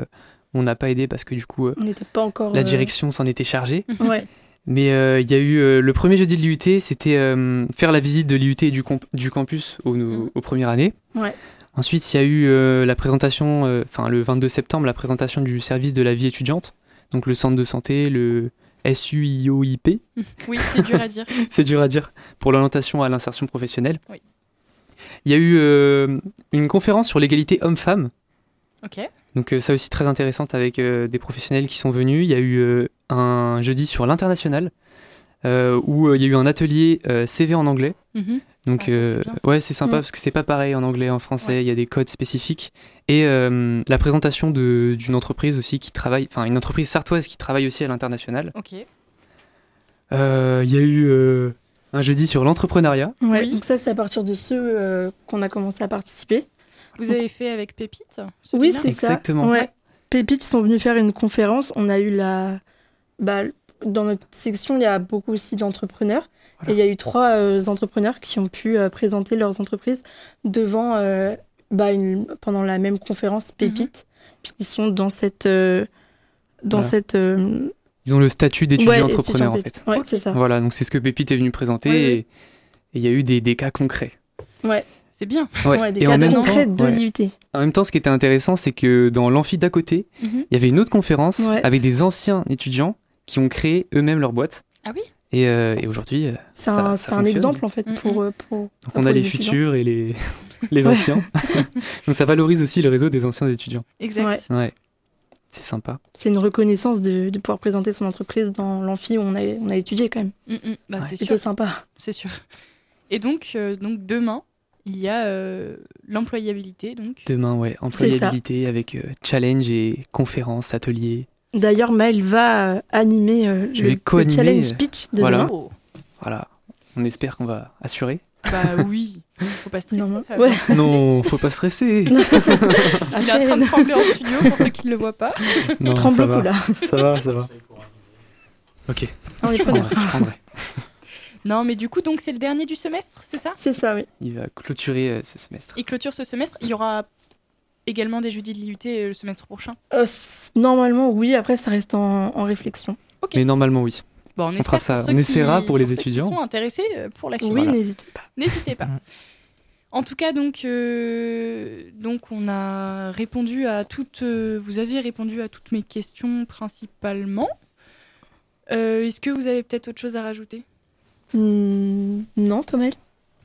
on n'a pas aidé parce que du coup, euh, On n'était pas encore. la direction s'en était chargée. Ouais. Mais il y a eu le premier jeudi de l'IUT, c'était faire la visite de l'IUT et du, du campus au- Mhm. aux premières années. Ouais. Ensuite, il y a eu la présentation, enfin le 22 septembre, la présentation du service de la vie étudiante, donc le centre de santé, le SUIOIP, Oui, c'est dur à dire. c'est dur à dire, pour l'orientation à l'insertion professionnelle. Oui. Il y a eu euh, une conférence sur l'égalité homme-femme, Ok. donc euh, ça aussi très intéressante avec euh, des professionnels qui sont venus. Il y a eu un jeudi sur l'international, où il y a eu un atelier CV en anglais. Mhm. Donc Ah, euh, ça. ouais, c'est sympa Mm. parce que c'est pas pareil en anglais, en français, il Ouais. y a des codes spécifiques. Et euh, la présentation de- d'une entreprise aussi qui travaille, enfin une entreprise sartoise qui travaille aussi à l'international. Ok. Euh, Il y a eu euh, un jeudi sur l'entrepreneuriat. Ouais, Oui. donc ça, c'est à partir de ceux euh, qu'on a commencé à participer. Vous avez fait avec Pépite Oui, c'est ça. Exactement. Ouais. Pépite, ils sont venus faire une conférence. On a eu la. Bah, dans notre section, il y a beaucoup aussi d'entrepreneurs. Voilà. Et il y a eu trois euh, entrepreneurs qui ont pu euh, présenter leurs entreprises devant, euh, bah, une- pendant la même conférence Pépite, puisqu'ils sont dans cette. euh, dans Voilà. cette. euh, Ils ont le statut d'étudiant ouais, entrepreneur en fait. Ouais, c'est ça. Voilà, donc c'est ce que Pépite est venu présenter Ouais, et il y a eu des, des cas concrets. Ouais. C'est bien. Ouais. Ouais, des Et cas en même temps, concrets de ouais. l'IUT. En même temps, ce qui était intéressant, c'est que dans l'amphi d'à côté, Mhm. il y avait une autre conférence Ouais. avec des anciens étudiants qui ont créé eux-mêmes leur boîte. Ah oui? Et, euh, et aujourd'hui, euh, C'est Ça- un, ça c'est un exemple en fait Mm, pour, euh, pour, donc pour on a les futurs et les, les anciens. donc ça valorise aussi le réseau des anciens étudiants. Exact. Ouais. Ouais, c'est sympa. C'est une reconnaissance de, de pouvoir présenter son entreprise dans l'amphi où on a, on a étudié quand même. Mm, mm. Bah, Ouais. c'est Plutôt sympa. C'est sûr. Et donc, euh, donc demain, il y a euh, l'employabilité. Donc. Demain, ouais, employabilité avec euh, challenge et conférences, ateliers. D'ailleurs, Maël va euh, animer euh, le, le challenge euh, speech de voilà. demain. Voilà, on espère qu'on va assurer. Bah oui. Faut pas stresser. Non, ça ouais. non, faut pas stresser. Il est en train de trembler en studio pour ceux qui ne le voient pas. Non, Tremble va. là. Ça va, ça va. Ok, On est je preneur. prendrai, je prendrai. Non, mais du coup, donc c'est le dernier du semestre, c'est ça? C'est ça, oui. Il va clôturer euh, ce semestre. Il clôture ce semestre. Il y aura également des jeudis de l'IUT le semestre prochain. Euh, normalement, oui. Après, ça reste en, en réflexion. Mais normalement, oui. Bon, on, On espère fera ça, pour qui- essaiera pour les ceux qui étudiants. sont intéressés euh, pour la suite. Oui, Voilà. n'hésitez pas. N'hésitez pas. Mm. En tout cas, donc, euh, donc on a répondu à toutes. euh, vous avez répondu à toutes mes questions principalement. Euh, Est-ce que vous avez peut-être autre chose à rajouter? Hmm, non, Thomas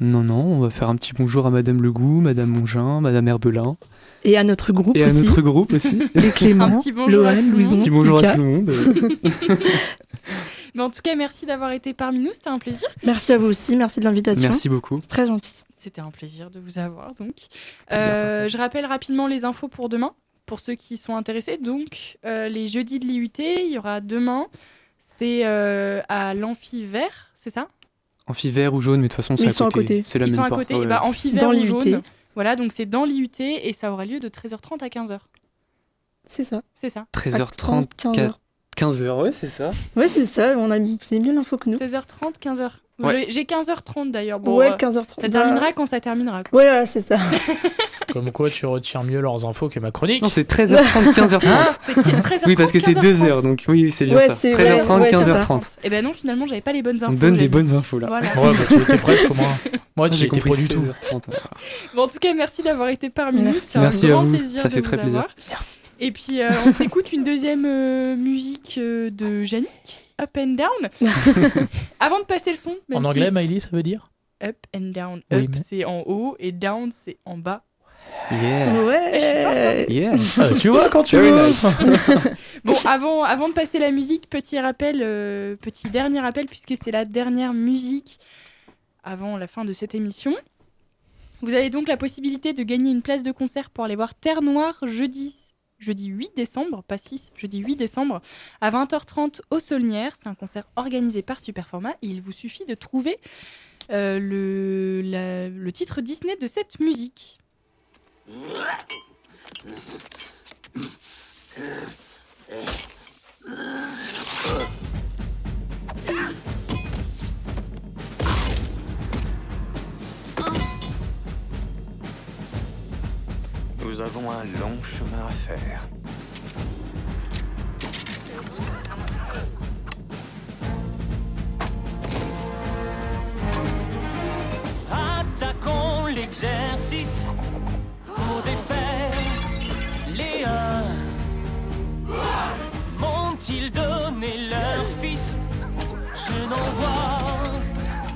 Non, non, on va faire un petit bonjour à Madame Legout, Madame Mongin, Madame Herbelin. Et à notre groupe Et à aussi. notre groupe aussi. Les Clément, Un petit bonjour à Lohan, tout le monde. Louison, Petit bonjour Lucas. à tout le monde. Mais en tout cas, merci d'avoir été parmi nous. C'était un plaisir. Merci à vous aussi. Merci de l'invitation. Merci beaucoup. C'est très gentil. C'était un plaisir de vous avoir. Donc, Euh, je rappelle rapidement les infos pour demain, pour ceux qui sont intéressés. Donc, euh, les jeudis de l'IUT, il y aura demain. C'est euh, à l'amphi vert, c'est ça? Amphi vert ou jaune, mais de toute façon, c'est Ils à sont à côté. côté. C'est la Ils même sont à côté. Ouais, bah, ouais. amphi vert Dans ou l'IUT. jaune. Voilà, donc c'est dans l'IUT et ça aura lieu de 13h30 à 15h. C'est ça. C'est ça. 13h30, 15h. 15h, ouais, c'est ça. Ouais, c'est ça. On a avez mieux l'info que nous. 16h30, 15h. Ouais. J'ai- J'ai 15h30 d'ailleurs. Bon, ouais, euh, 15h30. ça terminera quand ça terminera. quoi. Ouais, voilà, c'est ça. Comme quoi, tu retiens mieux leurs infos que ma chronique. Non, c'est 13h30, 15h30. C'est qui 13h30, oui, parce que c'est 2 15h30. heures, donc oui, c'est bien Ouais, ça. c'est 13h30, vrai, ouais, c'est ça. 15h30. Et ben non, finalement, j'avais pas les bonnes On infos. donne des bonnes infos là. Voilà. Ouais, bah, tu étais presque moi. Moi, J'ai j'y étais compris pas du tout. 16h30. Bon, en tout cas, merci d'avoir été parmi nous. Merci. C'est un Merci à grand vous, plaisir ça fait très plaisir. avoir. Et puis, euh, on s'écoute une deuxième euh, musique euh, de Yannick, Up and Down. Avant de passer le son, même En si anglais, Miley, ça veut dire Up and Down. Oui, up, mais- c'est en haut et down, c'est en bas. Yeah. Je suis forte, hein. Ouais. Yeah. Ah, Tu vois, quand tu Very veux. nice. Bon, avant, avant de passer la musique, petit rappel, euh, petit dernier rappel, puisque c'est la dernière musique avant la fin de cette émission. Vous avez donc la possibilité de gagner une place de concert pour aller voir Terre Noire jeudi, jeudi 8 décembre, pas 6, jeudi 8 décembre, à 20h30 au Saulnières. C'est un concert organisé par Superformat et il vous suffit de trouver euh, le, le titre Disney de cette musique. Nous avons un long chemin à faire. Attaquons l'exercice pour défaire les uns. M'ont-ils donné leur fils? Je n'en vois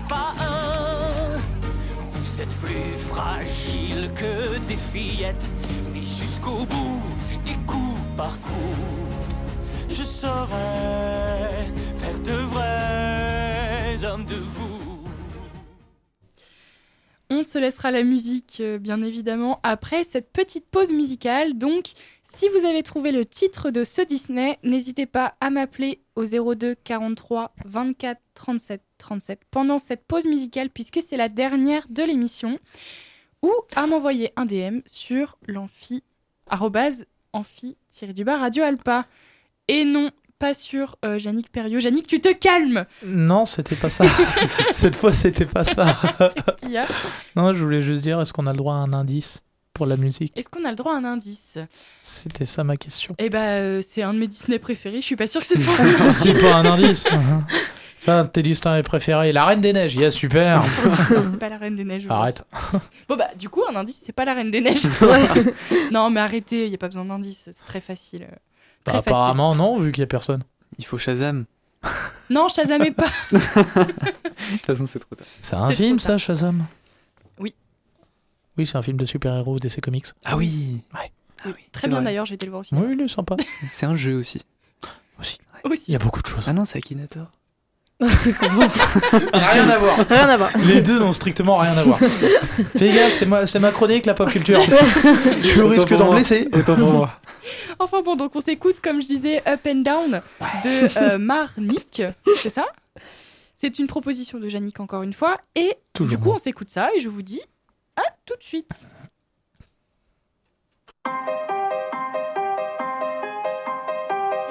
pas un. Vous êtes plus fragile que des fillettes, jusqu'au bout, et coup par coup, je saurais faire de vrais hommes de vous. On se laissera la musique, euh, bien évidemment, après cette petite pause musicale. Donc, si vous avez trouvé le titre de ce Disney, n'hésitez pas à m'appeler au 02 43 24 37 37 pendant cette pause musicale, puisque c'est la dernière de l'émission, ou à m'envoyer un DM sur l'amphi, amphi-du-bas Radio Alpa. Et non, pas sur euh, Yannick Perriot. Yannick, tu te calmes Non, c'était pas ça. Cette fois, c'était pas ça. Qu'est-ce qu'il y a? Non, je voulais juste dire, est-ce qu'on a le droit à un indice pour la musique? Est-ce qu'on a le droit à un indice? C'était ça ma question. Eh bah, euh, c'est un de mes Disney préférés. Je suis pas sûre que ce soit. C'est pas un indice. Ça, tes préférés. La Reine des Neiges, yeah, super. Non, c'est pas la Reine des Neiges. Arrête. Bon bah du coup un indice c'est pas la Reine des Neiges. non mais arrêtez, il y a pas besoin d'indice, c'est très facile. Très Bah, apparemment, non, vu qu'il y a personne. Il faut Shazam. Non, Shazam est pas. De toute façon, c'est trop tard. C'est un film, ça, Shazam? Oui. Oui, c'est un film de super-héros DC Comics. Ah oui. Oui, Très c'est bien vrai. d'ailleurs, j'ai été le voir aussi. Oui, il est sympa. C'est un jeu aussi. Aussi. Il y a beaucoup de choses. Ah non, c'est Akinator. Rien à voir. Rien à voir. Les deux n'ont strictement rien à voir. Fais gaffe, c'est ma, c'est ma chronique, la pop culture. tu risques d'en blesser. Autant pour moi. Enfin bon, donc on s'écoute comme je disais Up and Down de euh, Marnik, c'est ça? C'est une proposition de Yannick encore une fois et Toujours du coup on s'écoute ça et je vous dis à tout de suite.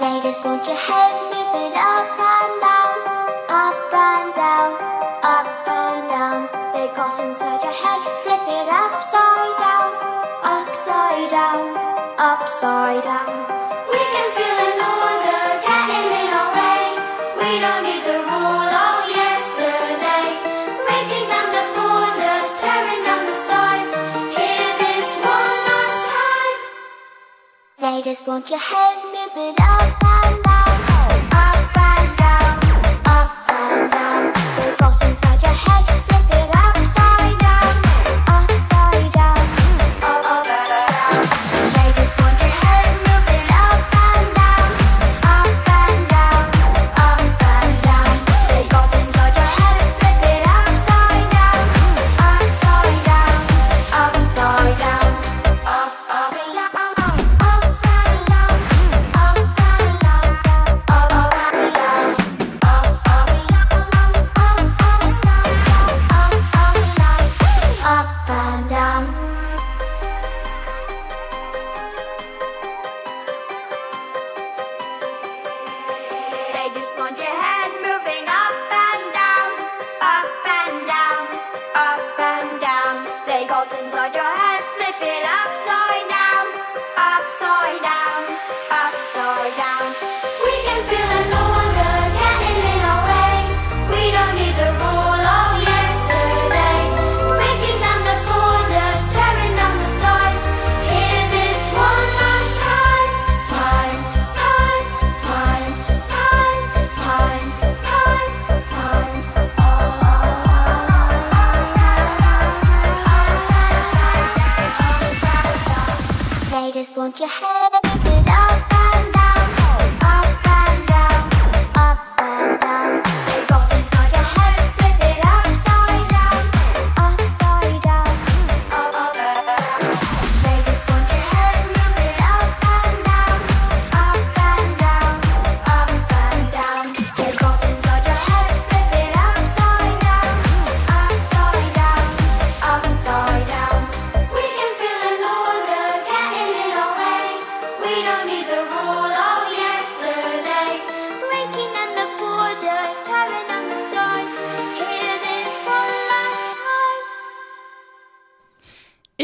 They just want your head moving up down, up and down. They got inside your head, flip it upside down, upside down, upside down. We can feel an order getting in our way. We don't need the rule of yesterday. Breaking down the borders, tearing down the sides. Hear this one last time. They just want your head moving up and down, fortune's inside your head.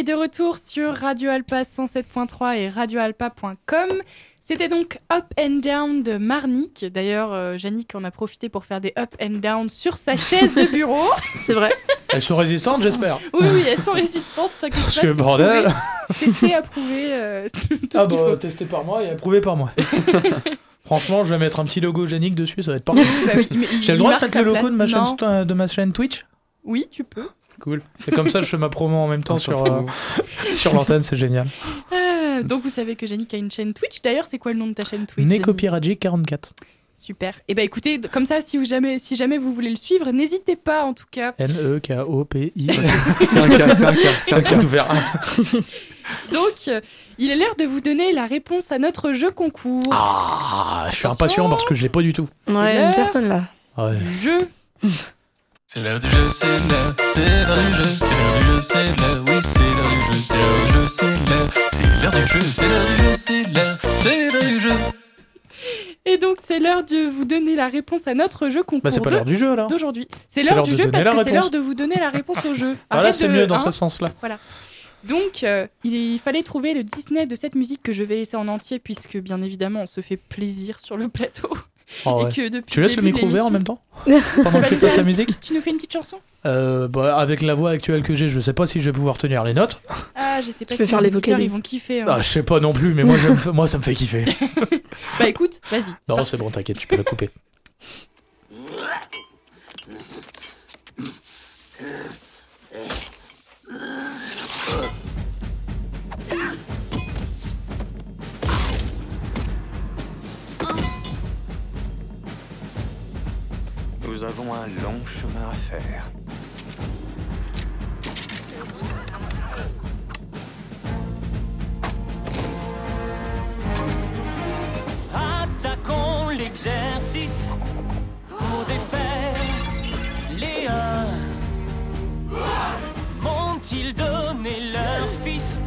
De retour sur Radio Alpa 107.3 et radioalpa.com. C'était donc Up and Down de Marnik. D'ailleurs, euh, Yannick en a profité pour faire des up and down sur sa chaise de bureau. C'est vrai. Elles sont résistantes, j'espère. Oui, oui, elles sont résistantes. t'inquiète Parce pas, que bordel. Testé, approuvé, euh, tout Ah ce bah, faut. testé par moi et approuvé par moi. Franchement, je vais mettre un petit logo Yannick dessus, ça va être parfait. Bah oui, J'ai le droit de mettre le logo place. de ma, chaîne, Non. st- de ma chaîne Twitch? Oui, tu peux. Cool. C'est comme ça, je fais ma promo en même temps Attention, sur, euh, sur l'antenne, c'est génial. Ah, donc vous savez que Yannick a une chaîne Twitch. D'ailleurs, c'est quoi le nom de ta chaîne Twitch Neko Yannick Piragic 44. Super. Et bah écoutez, d- comme ça, si vous jamais, si jamais vous voulez le suivre, n'hésitez pas en tout cas. N-E-K-O-P-I. C'est un cas, c'est un cas, c'est un cas. tout ouvert. Donc, euh, il est l'heure de vous donner la réponse à notre jeu concours. Ah, je suis impatient parce que je l'ai pas du tout. Ouais, une personne là. Ouais. Jeu. C'est l'heure du jeu, c'est l'heure, c'est l'heure du jeu, c'est l'heure du jeu, c'est l'heure, oui, c'est l'heure du jeu, c'est l'heure du jeu, c'est l'heure, c'est l'heure du jeu, c'est l'heure du jeu, c'est l'heure, c'est l'heure du jeu. Et donc, c'est l'heure de vous donner la réponse à notre jeu concours Bah, c'est pas l'heure du jeu alors. d'aujourd'hui. C'est C'est l'heure du jeu parce que c'est l'heure de vous donner la réponse au jeu. Voilà, c'est mieux dans hein. ce sens-là. Donc, euh, il fallait trouver le Disney de cette musique que je vais laisser en entier, puisque bien évidemment, on se fait plaisir sur le plateau. Oh, Et ouais. que depuis Tu laisses le micro ouvert en même temps Pendant que tu passes la musique Tu nous fais une petite chanson euh, bah, Avec la voix actuelle que j'ai, je sais pas si je vais pouvoir tenir les notes. Ah, je sais pas peux si faire les auditeurs, ils vocalises. vont kiffer. hein. Ah, je sais pas non plus, mais moi ça me fait kiffer. Bah écoute, vas-y. Non, c'est bon, t'inquiète, tu peux la couper. Un long chemin à faire. Attaquons l'exercice pour défaire uns. M'ont-ils donné leur fils?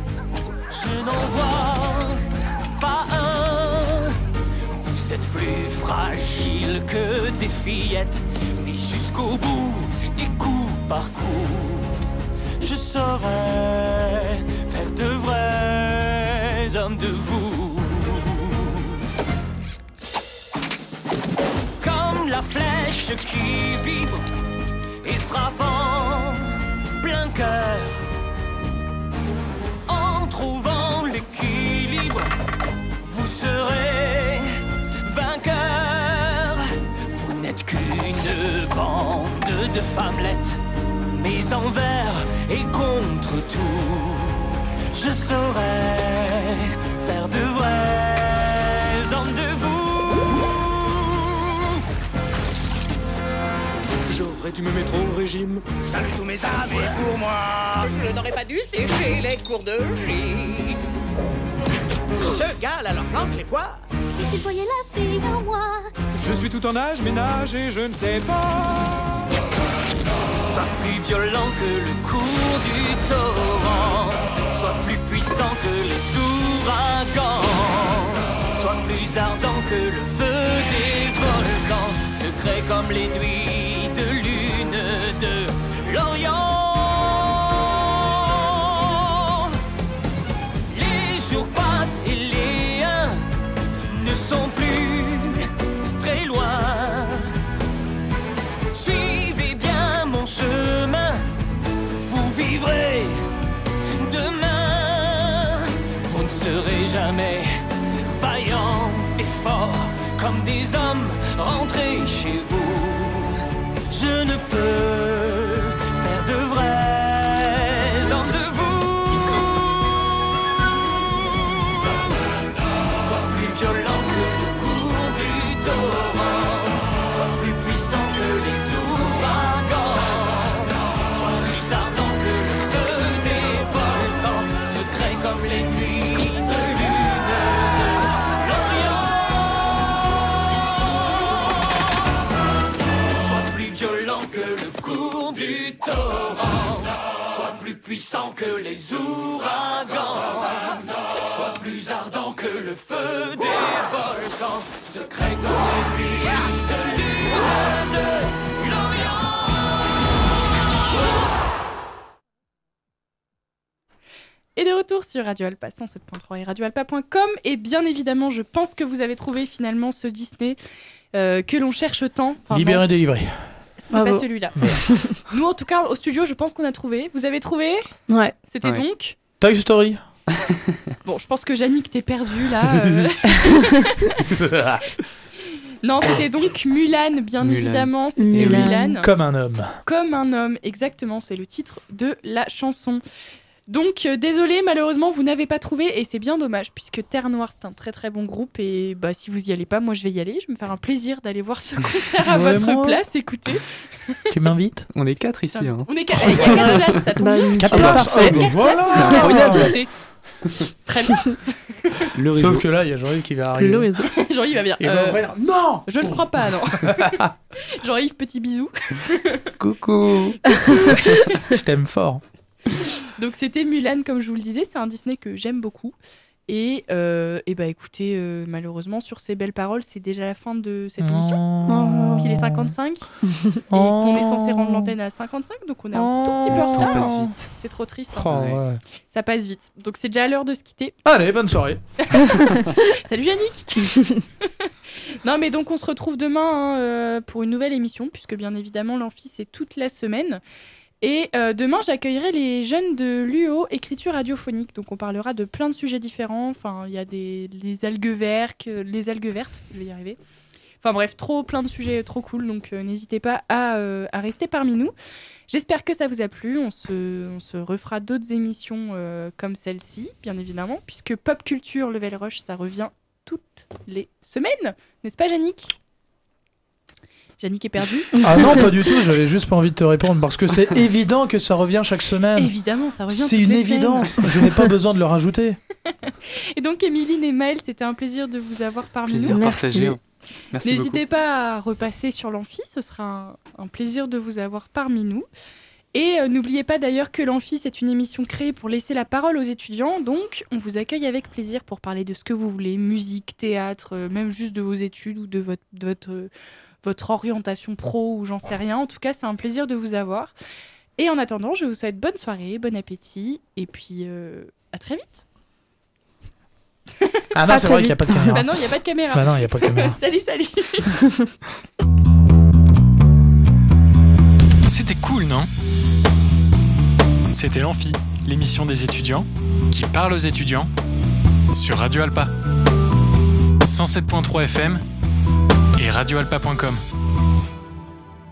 Je n'en vois pas un. Vous êtes plus fragile que des fillettes, jusqu'au bout et coup par coup, je saurais faire de vrais hommes de vous. Comme la flèche qui vibre et frappe en plein cœur. De femmelettes, mais envers et contre tout, je saurais faire de vrais hommes de vous. J'aurais dû me mettre au régime. Salut tous mes amis pour moi. Je n'aurais pas dû sécher les cours de gym. Ce gars à leur flanque les fois. Et s'il voyait la fille en moi Je suis tout en âge, ménage et je ne sais pas. Soit plus violent que le cours du torrent, soit plus puissant que les ouragans, soit plus ardent que le feu des volcans, secret comme les nuits comme des hommes rentrés chez vous. Je ne peux puissant que les ouragans. Sois plus ardent que le feu des volcans. Secret comme les nuits de lune de l'Orient. Et de retour sur Radio Alpa 107.3 et radioalpa.com. Et bien évidemment, je pense que vous avez trouvé finalement ce Disney euh, que l'on cherche tant. Enfin, Libéré, bon, délivré. C'est pas celui-là. Nous, en tout cas, au studio, je pense qu'on a trouvé. Vous avez trouvé Ouais. C'était Ouais. donc Toy Story. Bon, je pense que Yannick, t'es perdu là. euh. non, c'était donc Mulan, bien Mulan. évidemment. C'était Mulan. Mulan. Comme un homme. Comme un homme, exactement, c'est le titre de la chanson. Donc, euh, désolé, malheureusement, vous n'avez pas trouvé, et c'est bien dommage, puisque Terre Noire, c'est un très très bon groupe, et bah, si vous y allez pas, moi je vais y aller, je vais me faire un plaisir d'aller voir ce concert à votre place, écoutez. Tu m'invites? On est quatre ici. Hein. On est quatre, il y a quatre places, ça tombe Bah, bien. Quatre places. Parfait. Oh, bah voilà. C'est incroyable. Très bien. Le réseau. Sauf que là, il y a Jean-Yves qui va arriver. Le réseau. Jean-Yves va. Il va Euh, ouvrir. Non je ne crois pas, non. Jean-Yves, petit bisou. Coucou Je t'aime fort. Donc c'était Mulan, comme je vous le disais, c'est un Disney que j'aime beaucoup. Et, euh, et bah écoutez, euh, malheureusement, sur ces belles paroles, c'est déjà la fin de cette émission. Parce qu'il est 55 et qu'on est censé rendre l'antenne à 55, donc on est un tout petit peu en Oh. retard. passe vite. C'est trop triste. hein. Oh, ouais. Ça passe vite. Donc c'est déjà l'heure de se quitter. Allez, bonne soirée. Salut Yannick Non mais donc on se retrouve demain hein, euh, pour une nouvelle émission, puisque bien évidemment l'amphi c'est toute la semaine. Et euh, demain j'accueillerai les jeunes de l'UO écriture radiophonique. Donc on parlera de plein de sujets différents. Enfin il y a des les algues vertes, les algues vertes, je vais y arriver. Enfin bref, trop plein de sujets trop cool. Donc euh, n'hésitez pas à, euh, rester parmi nous. J'espère que ça vous a plu. On se, on se refera d'autres émissions euh, comme celle-ci, bien évidemment, puisque Pop Culture Level Rush, ça revient toutes les semaines. N'est-ce pas, Yannick? Yannick est perdu. Ah non, pas du tout, j'avais juste pas envie de te répondre parce que c'est évident que ça revient chaque semaine. Évidemment, ça revient. C'est une les évidence, semaines. je n'ai pas besoin de le rajouter. Et donc, Émiline et Maël, c'était un plaisir de vous avoir parmi Plaisir nous. partagé. Merci beaucoup. N'hésitez pas à repasser sur l'amphi, ce sera un, un plaisir de vous avoir parmi nous. Et euh, n'oubliez pas d'ailleurs que l'amphi, c'est une émission créée pour laisser la parole aux étudiants, donc on vous accueille avec plaisir pour parler de ce que vous voulez, musique, théâtre, euh, même juste de vos études ou de votre, de votre, euh, votre orientation pro ou j'en sais rien. En tout cas, c'est un plaisir de vous avoir. Et en attendant, je vous souhaite bonne soirée, bon appétit, et puis euh, à très vite. Ah non, c'est vrai qu'il n'y a pas de caméra. Bah non, il n'y a pas de caméra. Bah non, il n'y a pas de caméra. salut, salut. C'était cool, non? C'était l'Amphi, l'émission des étudiants qui parle aux étudiants sur Radio Alpa. 107.3 FM et radioalpa.com.